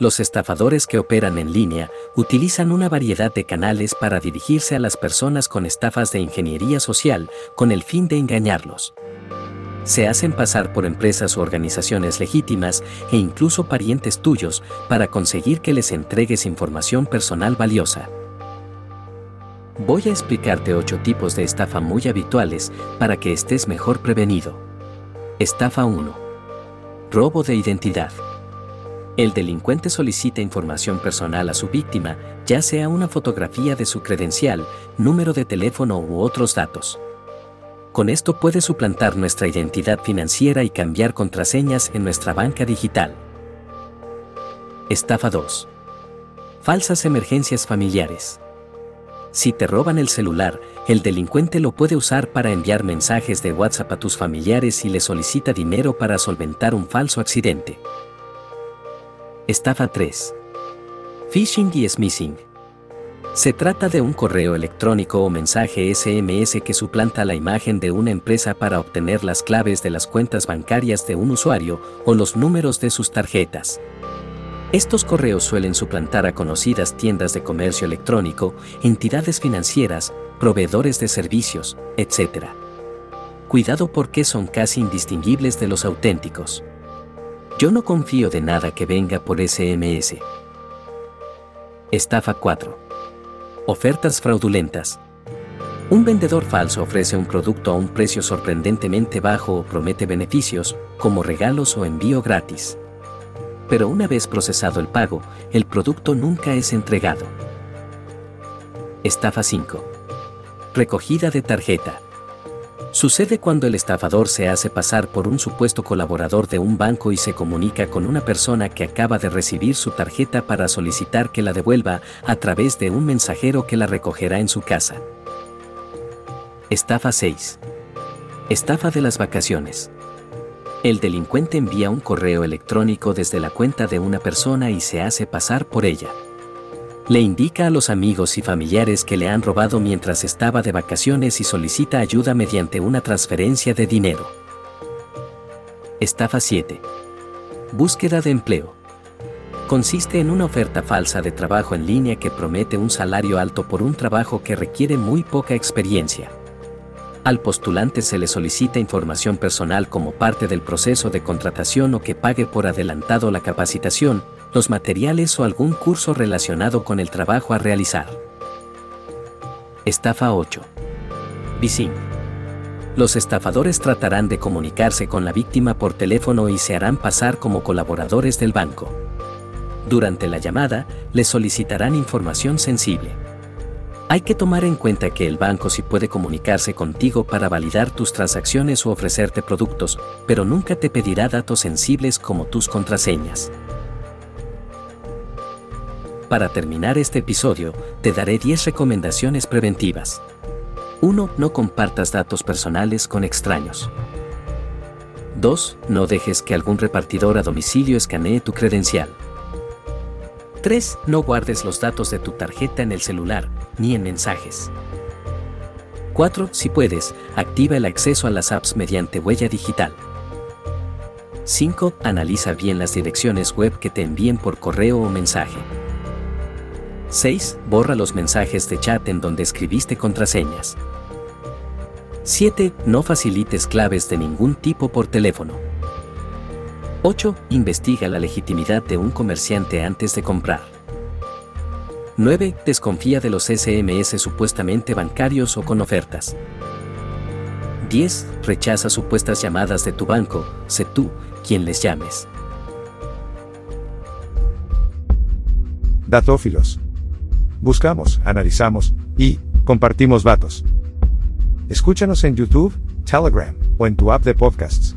Los estafadores que operan en línea utilizan una variedad de canales para dirigirse a las personas con estafas de ingeniería social con el fin de engañarlos. Se hacen pasar por empresas u organizaciones legítimas e incluso parientes tuyos para conseguir que les entregues información personal valiosa. Voy a explicarte 8 tipos de estafa muy habituales para que estés mejor prevenido. Estafa 1. Robo de identidad. El delincuente solicita información personal a su víctima, ya sea una fotografía de su credencial, número de teléfono u otros datos. Con esto puede suplantar nuestra identidad financiera y cambiar contraseñas en nuestra banca digital. Estafa 2. Falsas emergencias familiares. Si te roban el celular, el delincuente lo puede usar para enviar mensajes de WhatsApp a tus familiares y le solicita dinero para solventar un falso accidente. Estafa 3. Phishing y smishing. Se trata de un correo electrónico o mensaje SMS que suplanta la imagen de una empresa para obtener las claves de las cuentas bancarias de un usuario o los números de sus tarjetas. Estos correos suelen suplantar a conocidas tiendas de comercio electrónico, entidades financieras, proveedores de servicios, etc. Cuidado porque son casi indistinguibles de los auténticos. Yo no confío de nada que venga por SMS. Estafa 4. Ofertas fraudulentas. Un vendedor falso ofrece un producto a un precio sorprendentemente bajo o promete beneficios, como regalos o envío gratis. Pero una vez procesado el pago, el producto nunca es entregado. Estafa 5. Recogida de tarjeta. Sucede cuando el estafador se hace pasar por un supuesto colaborador de un banco y se comunica con una persona que acaba de recibir su tarjeta para solicitar que la devuelva a través de un mensajero que la recogerá en su casa. Estafa 6. Estafa de las vacaciones. El delincuente envía un correo electrónico desde la cuenta de una persona y se hace pasar por ella. Le indica a los amigos y familiares que le han robado mientras estaba de vacaciones y solicita ayuda mediante una transferencia de dinero. Estafa 7. Búsqueda de empleo. Consiste en una oferta falsa de trabajo en línea que promete un salario alto por un trabajo que requiere muy poca experiencia. Al postulante se le solicita información personal como parte del proceso de contratación o que pague por adelantado la capacitación, los materiales o algún curso relacionado con el trabajo a realizar. Estafa 8. Vising. Los estafadores tratarán de comunicarse con la víctima por teléfono y se harán pasar como colaboradores del banco. Durante la llamada, les solicitarán información sensible. Hay que tomar en cuenta que el banco sí puede comunicarse contigo para validar tus transacciones o ofrecerte productos, pero nunca te pedirá datos sensibles como tus contraseñas. Para terminar este episodio, te daré 10 recomendaciones preventivas. 1. No compartas datos personales con extraños. 2. No dejes que algún repartidor a domicilio escanee tu credencial. 3. No guardes los datos de tu tarjeta en el celular, ni en mensajes. 4. Si puedes, activa el acceso a las apps mediante huella digital. 5. Analiza bien las direcciones web que te envíen por correo o mensaje. 6. Borra los mensajes de chat en donde escribiste contraseñas. 7. No facilites claves de ningún tipo por teléfono. 8. Investiga la legitimidad de un comerciante antes de comprar. 9. Desconfía de los SMS supuestamente bancarios o con ofertas. 10. Rechaza supuestas llamadas de tu banco, sé tú quien les llames. Datófilos. Buscamos, analizamos y compartimos datos. Escúchanos en YouTube, Telegram o en tu app de podcasts.